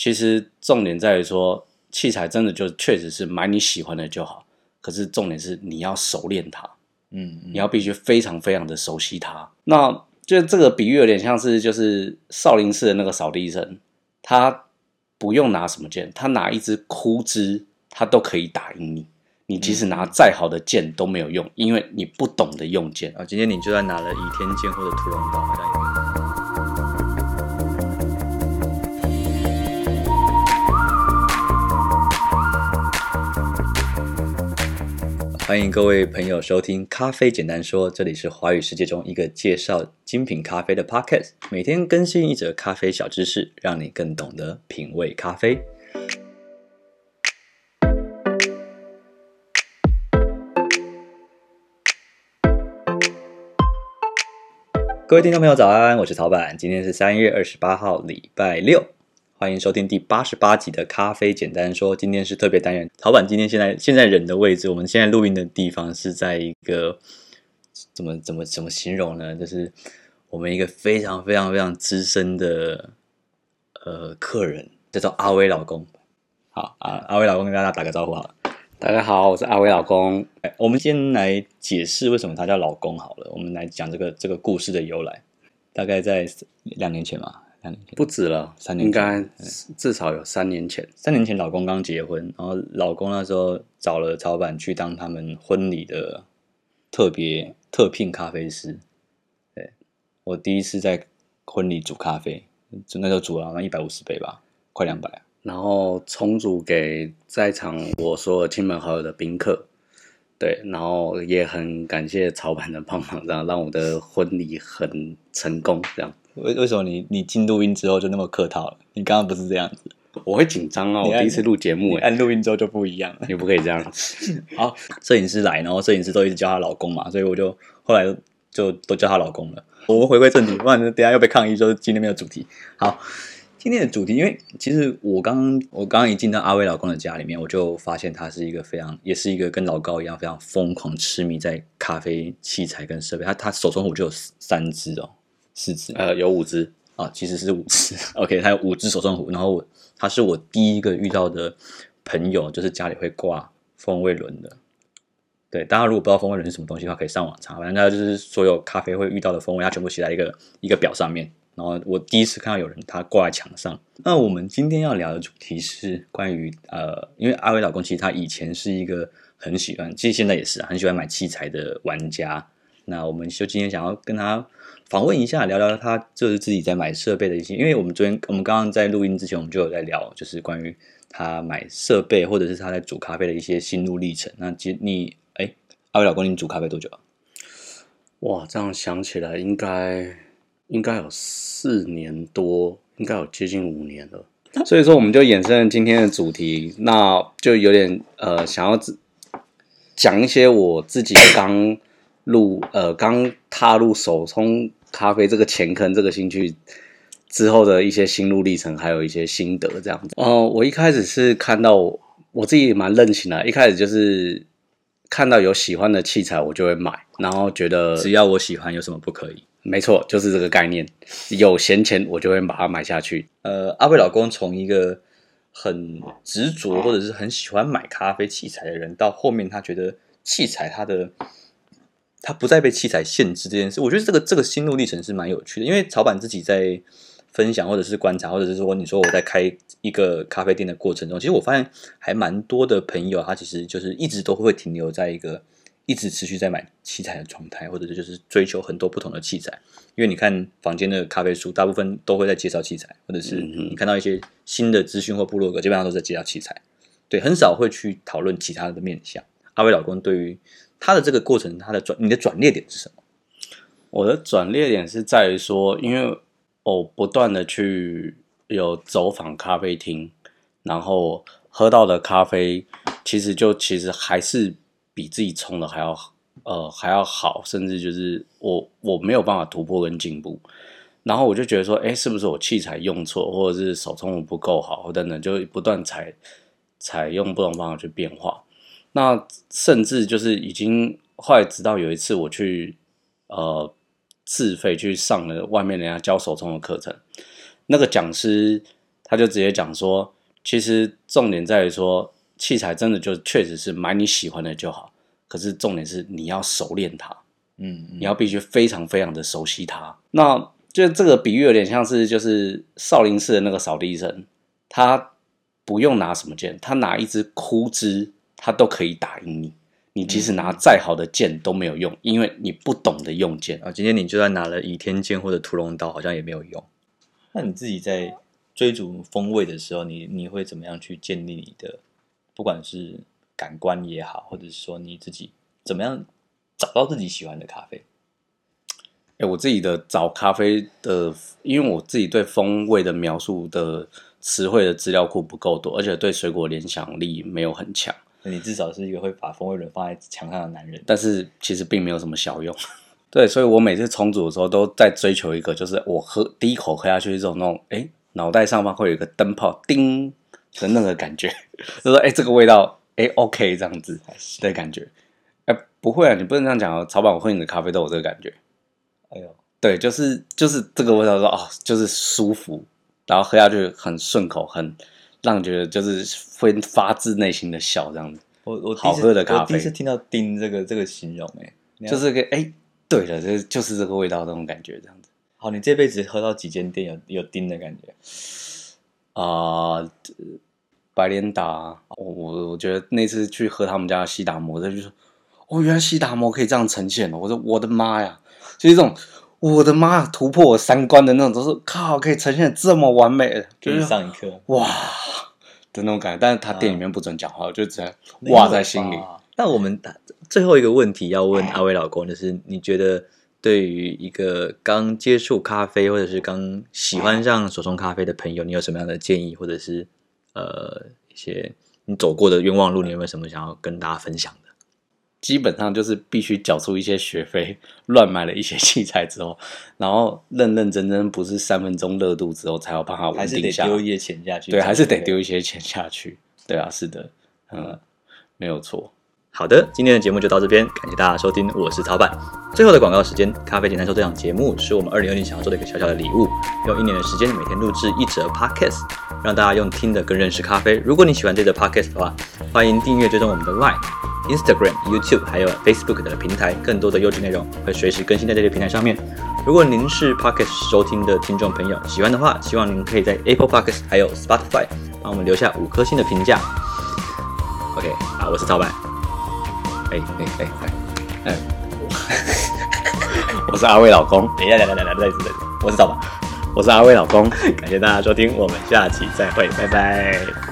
其实重点在于说，器材真的就确实是买你喜欢的就好。可是重点是你要熟练它，嗯，嗯，你要必须非常非常的熟悉它。那就这个比喻有点像是就是少林寺的那个扫地僧，他不用拿什么剑，他拿一支枯枝，他都可以打赢你。你即使拿再好的剑都没有用，因为你不懂得用剑啊。今天你就算拿了倚天剑或者屠龙刀，好像也。欢迎各位朋友收听《咖啡简单说》，这里是华语世界中一个介绍精品咖啡的 podcast，每天更新一则咖啡小知识，让你更懂得品味咖啡。各位听众朋友，早安！我是曹板，今天是三月二十八号，礼拜六。欢迎收听第八十八集的咖啡简单说。今天是特别单元，陶板今天现在现在人的位置，我们现在录音的地方是在一个怎么怎么怎么形容呢？就是我们一个非常非常非常资深的呃客人，叫做阿威老公。好，阿阿威老公跟大家打个招呼好了。大家好，我是阿威老公。我们先来解释为什么他叫老公好了。我们来讲这个这个故事的由来。大概在两年前嘛。不止了，三年，应该至少有三年前。三年前，老公刚结婚，然后老公那时候找了曹板去当他们婚礼的特别特聘咖啡师。对，我第一次在婚礼煮咖啡，就那时候煮了好像一百五十杯吧，快两百。然后冲煮给在场我所有亲朋好友的宾客。对，然后也很感谢曹板的帮忙，这样让我的婚礼很成功，这样。为为什么你你进录音之后就那么客套了？你刚刚不是这样子？我会紧张哦，我第一次录节目，按录音之后就不一样了。你不可以这样子。好，摄影师来，然后摄影师都一直叫她老公嘛，所以我就后来就都叫她老公了。我们回归正题，不然等下又被抗议说今天没有主题。好，今天的主题，因为其实我刚刚我刚刚一进到阿威老公的家里面，我就发现他是一个非常，也是一个跟老高一样非常疯狂痴迷在咖啡器材跟设备。他他手中壶就有三支哦。四只呃，有五只啊，其实是五只。OK，它有五只手冲壶，然后它是我第一个遇到的朋友，就是家里会挂风味轮的。对，大家如果不知道风味轮是什么东西的话，可以上网查。反正它就是所有咖啡会遇到的风味，它全部写在一个一个表上面。然后我第一次看到有人他挂在墙上。那我们今天要聊的主题是关于呃，因为阿威老公其实他以前是一个很喜欢，其实现在也是很喜欢买器材的玩家。那我们就今天想要跟他访问一下，聊聊他就是自己在买设备的一些。因为我们昨天我们刚刚在录音之前，我们就有在聊，就是关于他买设备或者是他在煮咖啡的一些心路历程。那其实你哎，阿伟老公，你煮咖啡多久了？哇，这样想起来应该应该有四年多，应该有接近五年了。所以说，我们就衍生今天的主题，那就有点呃，想要讲一些我自己刚。入呃，刚踏入手冲咖啡这个前坑这个兴趣之后的一些心路历程，还有一些心得这样子。哦、呃，我一开始是看到我，自己蛮任性的，一开始就是看到有喜欢的器材，我就会买，然后觉得只要我喜欢，有什么不可以？没错，就是这个概念。有闲钱，我就会把它买下去。呃，阿威老公从一个很执着或者是很喜欢买咖啡器材的人，到后面他觉得器材他的。他不再被器材限制这件事，我觉得这个这个心路历程是蛮有趣的。因为草板自己在分享，或者是观察，或者是说，你说我在开一个咖啡店的过程中，其实我发现还蛮多的朋友，他其实就是一直都会停留在一个一直持续在买器材的状态，或者就是追求很多不同的器材。因为你看房间的咖啡书，大部分都会在介绍器材，或者是你看到一些新的资讯或部落格，基本上都在介绍器材，对，很少会去讨论其他的面向。阿威老公对于他的这个过程，他的转，你的转捩点是什么？我的转捩点是在于说，因为我不断的去有走访咖啡厅，然后喝到的咖啡，其实就其实还是比自己冲的还要呃还要好，甚至就是我我没有办法突破跟进步，然后我就觉得说，哎，是不是我器材用错，或者是手冲不够好，等等，就不断采采用不同方法去变化。那甚至就是已经后来直到有一次我去呃自费去上了外面人家教手冲的课程，那个讲师他就直接讲说，其实重点在于说，器材真的就确实是买你喜欢的就好，可是重点是你要熟练它，嗯，嗯，你要必须非常非常的熟悉它。那就这个比喻有点像是就是少林寺的那个扫地僧，他不用拿什么剑，他拿一支枯枝，他都可以打赢你。你即使拿再好的剑都没有用，因为你不懂得用剑啊。今天你就算拿了倚天剑或者屠龙刀，好像也没有用。那你自己在追逐风味的时候，你你会怎么样去建立你的，不管是感官也好，或者是说你自己怎么样找到自己喜欢的咖啡？哎，我自己的找咖啡的，因为我自己对风味的描述的词汇的资料库不够多，而且对水果联想力没有很强。你至少是一个会把风味轮放在墙上的男人，但是其实并没有什么效用。对，所以我每次冲煮的时候都在追求一个，就是我喝第一口喝下去这种那种，哎，脑袋上方会有一个灯泡叮的那个感觉，就说哎，这个味道哎 OK 这样子的感觉。哎，不会啊，你不能这样讲哦。曹板，我喝你的咖啡都有这个感觉。哎呦，对，就是就是这个味道说哦，就是舒服，然后喝下去很顺口，很。让你觉得就是会发自内心的笑这样子。我我好喝的咖啡，我第一次听到“丁”这个这个形容，哎，就是个哎，对了，就就是这个味道，这种感觉这样子。好，你这辈子喝到几间店有有丁的感觉？啊、呃，白莲达，我我我觉得那次去喝他们家的西达摩，他就说，哦，原来西达摩可以这样呈现哦。我说我的妈呀，就是这种。我的妈！突破我三观的那种，都是靠，可以呈现这么完美的，就是上一课哇的那种感觉。但是他店里面不准讲话，啊、就只能哇在心里。那我们最后一个问题要问阿威老公，就是你觉得对于一个刚接触咖啡或者是刚喜欢上手冲咖啡的朋友，你有什么样的建议，或者是呃一些你走过的冤枉路，你有没有什么想要跟大家分享的？基本上就是必须缴出一些学费，乱买了一些器材之后，然后认认真真不是三分钟热度之后，才有办法稳定下来。还是得丢一些钱下去。对，还是得丢一些钱下去。对啊，是的，嗯，没有错。好的，今天的节目就到这边，感谢大家收听，我是曹板。最后的广告时间，咖啡简单说这档节目是我们二零二零想要做的一个小小的礼物，用一年的时间每天录制一则 podcast，让大家用听的更认识咖啡。如果你喜欢这个 podcast 的话，欢迎订阅追踪我们的 Line。Instagram、YouTube 还有 Facebook 的平台，更多的优质内容会随时更新在这些平台上面。如果您是 Podcast 收听的听众朋友，喜欢的话，希望您可以在 Apple Podcast 还有 Spotify 帮我们留下五颗星的评价。OK，啊，我是曹板。哎哎哎哎哎，我是阿威老公。等一下，来来来来，再一次，我是曹板，我是阿威老公。感谢大家收听，我们下期再会，拜拜。